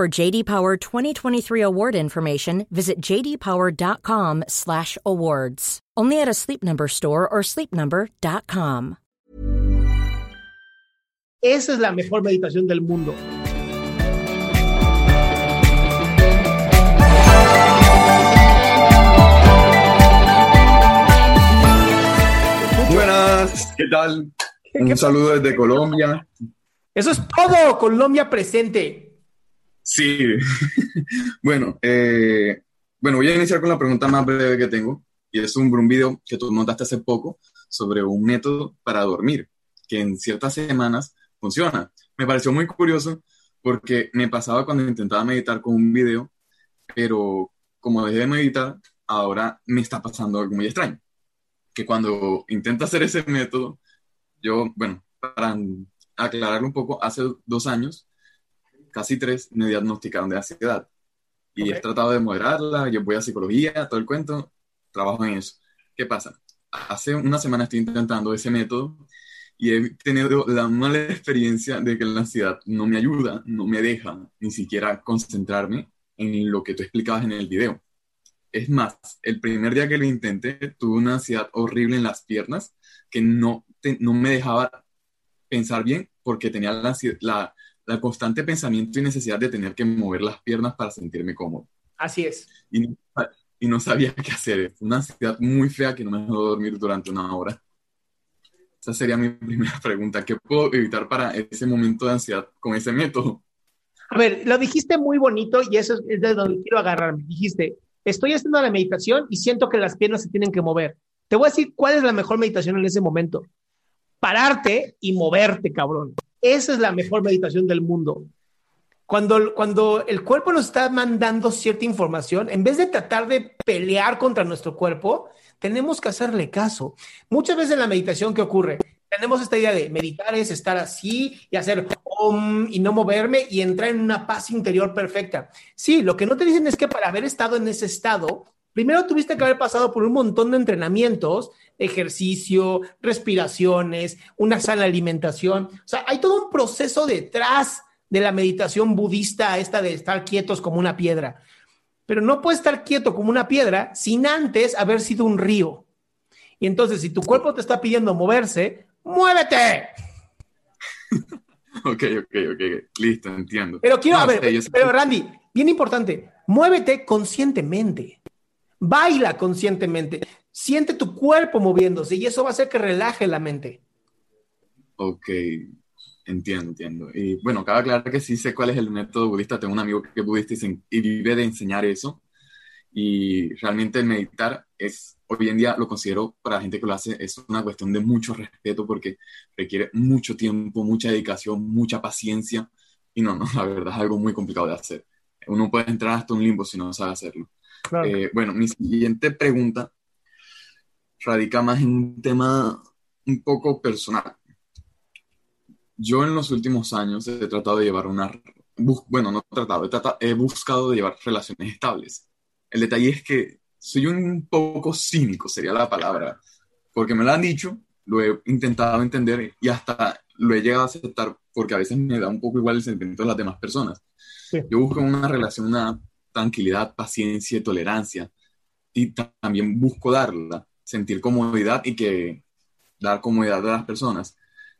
For JD Power 2023 award information, visit jdpower.com/awards. Only at a Sleep Number store or sleepnumber.com. Esa es la mejor meditación del mundo. Buenas, ¿qué tal? Un saludo desde Colombia. Eso es todo, Colombia presente. Sí. bueno, eh, bueno, voy a iniciar con la pregunta más breve que tengo. Y es un, un video que tú montaste hace poco sobre un método para dormir, que en ciertas semanas funciona. Me pareció muy curioso porque me pasaba cuando intentaba meditar con un video, pero como dejé de meditar, ahora me está pasando algo muy extraño. Que cuando intento hacer ese método, yo, bueno, para aclararlo un poco, hace dos años, casi tres, me diagnosticaron de ansiedad. Y Ok. he tratado de moderarla, yo voy a psicología, todo el cuento, trabajo en eso. ¿Qué pasa? Hace una semana estoy intentando ese método y he tenido la mala experiencia de que la ansiedad no me ayuda, no me deja ni siquiera concentrarme en lo que tú explicabas en el video. Es más, el primer día que lo intenté, tuve una ansiedad horrible en las piernas que no, te- no me dejaba pensar bien porque tenía la, ansiedad- la, la constante pensamiento y necesidad de tener que mover las piernas para sentirme cómodo. Así es. Y no, y no sabía qué hacer. Fue una ansiedad muy fea que no me dejó dormir durante una hora. Esa sería mi primera pregunta. ¿Qué puedo evitar para ese momento de ansiedad con ese método? A ver, lo dijiste muy bonito y eso es- es de donde quiero agarrarme. Dijiste, estoy haciendo la meditación y siento que las piernas se tienen que mover. Te voy a decir cuál es la mejor meditación en ese momento. Pararte y moverte, cabrón. Esa es la mejor meditación del mundo. Cuando, cuando el cuerpo nos está mandando cierta información, en vez de tratar de pelear contra nuestro cuerpo, tenemos que hacerle caso. Muchas veces en la meditación, ¿qué ocurre? Tenemos esta idea de meditar es estar así y hacer om y no moverme y entrar en una paz interior perfecta. Sí, lo que no te dicen es que para haber estado en ese estado, primero tuviste que haber pasado por un montón de entrenamientos, ejercicio, respiraciones, una sana alimentación. O sea, hay todo un proceso detrás de la meditación budista, esta de estar quietos como una piedra. Pero no puedes estar quieto como una piedra sin antes haber sido un río. Y entonces, si tu cuerpo te está pidiendo moverse, ¡muévete! Ok, ok, ok. Listo, entiendo. Pero quiero, No, a ver, sé, pero Randy, bien importante, muévete conscientemente. Baila conscientemente. Siente tu cuerpo moviéndose y eso va a hacer que relaje la mente. Ok, entiendo, entiendo. Y bueno, cabe aclarar que sí sé cuál es el método budista. Tengo un amigo que es budista y, vive de enseñar eso. Y realmente meditar es, hoy en día lo considero para la gente que lo hace, es una cuestión de mucho respeto porque requiere mucho tiempo, mucha dedicación, mucha paciencia. Y no, no, la verdad es algo muy complicado de hacer. Uno puede entrar hasta un limbo si no sabe hacerlo. Eh, bueno, mi siguiente pregunta radica más en un tema un poco personal. Yo en los últimos años he tratado de llevar una, bueno, no he tratado, he, tratado- he buscado de llevar relaciones estables. El detalle es que soy un poco cínico, sería la palabra, porque me lo han dicho lo he intentado entender y hasta lo he llegado a aceptar porque a veces me da un poco igual el sentimiento de las demás personas. Yo busco una relación, una tranquilidad, paciencia y tolerancia y también busco darla, sentir comodidad y que dar comodidad a las personas.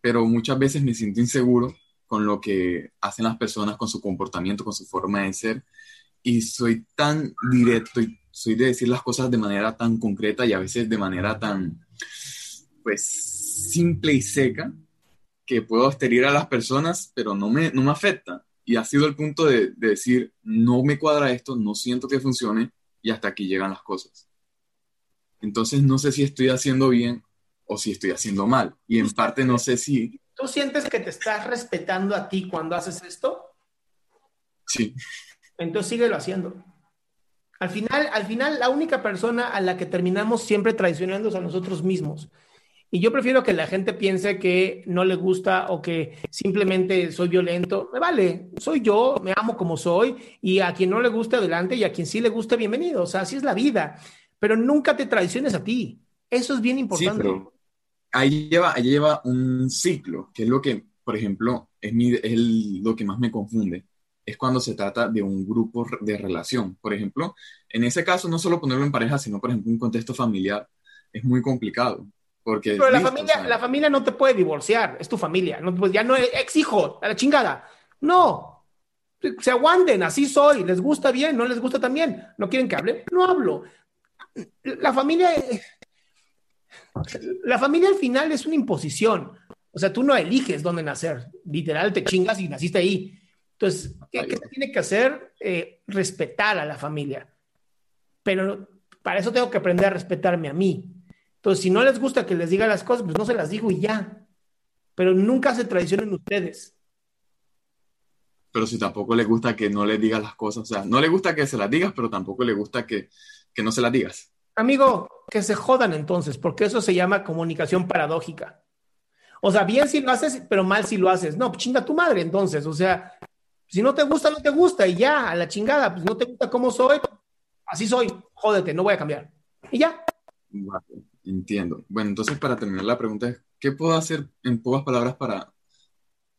Pero muchas veces me siento inseguro con lo que hacen las personas, con su comportamiento, con su forma de ser. Y soy tan directo y soy de decir las cosas de manera tan concreta y a veces de manera tan, pues, simple y seca, que puedo herir a las personas, pero no me, no me afecta. Y ha sido el punto de, de decir, no me cuadra esto, no siento que funcione y hasta aquí llegan las cosas. Entonces no sé si estoy haciendo bien o si estoy haciendo mal. Y en parte no sé si... ¿Tú sientes que te estás respetando a ti cuando haces esto? Sí. Entonces síguelo haciendo. Al final, al final, la única persona a la que terminamos siempre traicionando es a nosotros mismos. Y yo prefiero que la gente piense que no le gusta o que simplemente soy violento. Me vale, soy yo, me amo como soy y a quien no le gusta adelante y a quien sí le gusta bienvenido. O sea, así es la vida. Pero nunca te traiciones a ti. Eso es bien importante. Sí, ahí lleva, ahí lleva un ciclo, que es lo que, por ejemplo, es, mi, es lo que más me confunde. Es cuando se trata de un grupo de relación. Por ejemplo, en ese caso, no solo ponerlo en pareja, sino, por ejemplo, un contexto familiar, es muy complicado porque Pero la, familia, la familia no te puede divorciar, es tu familia. No, pues ya no es ex hijo, a la chingada. No. Se aguanten, así soy. Les gusta bien, no les gusta también. ¿No quieren que hable? No hablo. La familia. La familia al final es una imposición. O sea, tú no eliges dónde nacer. Literal, te chingas y naciste ahí. Entonces, ¿qué, ¿qué tiene que hacer? Eh, respetar a la familia. Pero para eso tengo que aprender a respetarme a mí. Entonces, si no les gusta que les diga las cosas, pues no se las digo y ya. Pero nunca se traicionen ustedes. Pero si tampoco les gusta que no les digas las cosas, o sea, no le gusta que se las digas, pero tampoco le gusta que, que no se las digas. Amigo, que se jodan entonces, porque eso se llama comunicación paradójica. O sea, bien si lo haces, pero mal si lo haces. No, pues chinga tu madre entonces. O sea, si no te gusta, no te gusta y ya, a la chingada. Pues no te gusta cómo soy, así soy. Jódete, no voy a cambiar. Y ya. Entiendo. Bueno, entonces para terminar la pregunta es, ¿qué puedo hacer en pocas palabras para,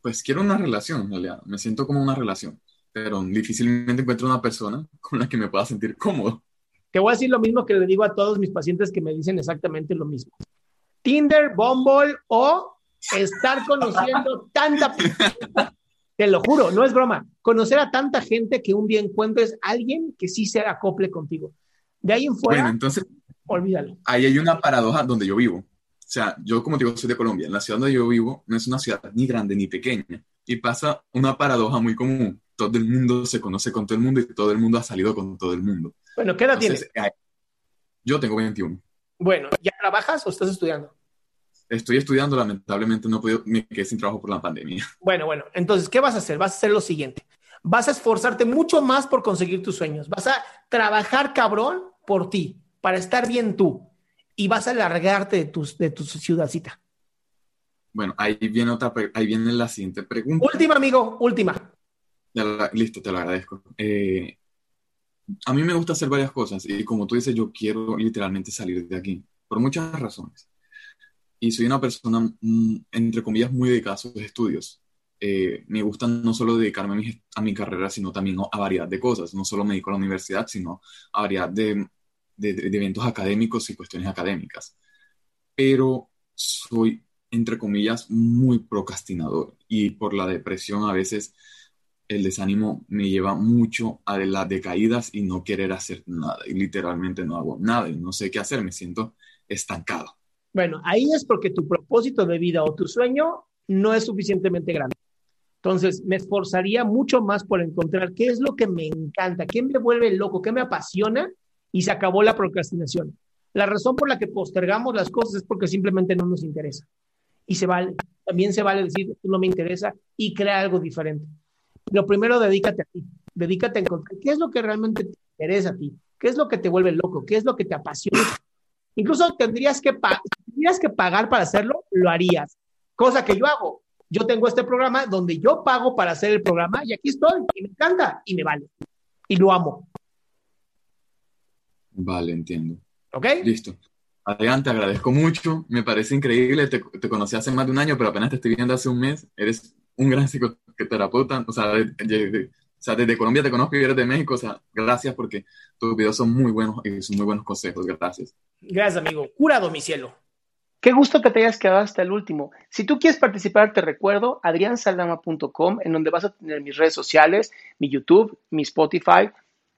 pues quiero una relación en realidad, me siento como una relación, pero difícilmente encuentro una persona con la que me pueda sentir cómodo. Te voy a decir lo mismo que le digo a todos mis pacientes que me dicen exactamente lo mismo. Tinder, Bumble o estar conociendo tanta... Te lo juro, no es broma. Conocer a tanta gente que un día encuentres a alguien que sí se acople contigo. De ahí en fuera... Bueno, entonces olvídalo. Ahí hay una paradoja donde yo vivo. O sea, yo como te digo, soy de Colombia. La ciudad donde yo vivo no es una ciudad ni grande ni pequeña. Y pasa una paradoja muy común. Todo el mundo se conoce con todo el mundo y todo el mundo ha salido con todo el mundo. Bueno, ¿qué edad tienes? Yo tengo 21. Bueno, ¿ya trabajas o estás estudiando? Estoy estudiando, lamentablemente no puedo, me quedé sin trabajo por la pandemia. Bueno, bueno, entonces, ¿qué vas a hacer? Vas a hacer lo siguiente. Vas a esforzarte mucho más por conseguir tus sueños. Vas a trabajar cabrón por ti para estar bien tú y vas a largarte de tu, de tu ciudadcita. Bueno, ahí viene otra, ahí viene la siguiente pregunta. Última, amigo, última. listo, te lo agradezco. Eh, a mí me gusta hacer varias cosas y como tú dices, yo quiero literalmente salir de aquí por muchas razones. Y soy una persona, mm, entre comillas, muy dedicada a sus estudios. Eh, me gusta no solo dedicarme a mi, a mi, carrera, sino también a variedad de cosas. No solo me dedico a la universidad, sino a variedad de de, eventos académicos y cuestiones académicas. Pero soy, entre comillas, muy procrastinador y por la depresión a veces el desánimo me lleva mucho a las decaídas y no querer hacer nada. Y literalmente no hago nada y no sé qué hacer, me siento estancado. Bueno, ahí es porque tu propósito de vida o tu sueño no es suficientemente grande. Entonces, me esforzaría mucho más por encontrar qué es lo que me encanta, qué me vuelve loco, qué me apasiona y se acabó la procrastinación. La razón por la que postergamos las cosas es porque simplemente no nos interesa. Y se vale. También se vale decir, no me interesa y crea algo diferente. Lo primero, dedícate a ti. Dedícate a encontrar qué es lo que realmente te interesa a ti. ¿Qué es lo que te vuelve loco? ¿Qué es lo que te apasiona? Incluso tendrías que, tendrías que pagar para hacerlo, lo harías. Cosa que yo hago. Yo tengo este programa donde yo pago para hacer el programa y aquí estoy y me encanta y me vale. Y lo amo. Vale, entiendo. ¿Ok? Listo. adelante, agradezco mucho, me parece increíble, te, te, conocí hace más de un año, pero apenas te estoy viendo hace un mes, eres un gran psicoterapeuta, o sea, de, de, o sea, desde Colombia te conozco y eres de México, o sea, gracias porque tus videos son muy buenos y son muy buenos consejos, gracias. Gracias, amigo. Curado, mi cielo. Qué gusto que te hayas quedado hasta el último. Si tú quieres participar, te recuerdo adriansaldama.com, en donde vas a tener mis redes sociales, mi YouTube, mi Spotify,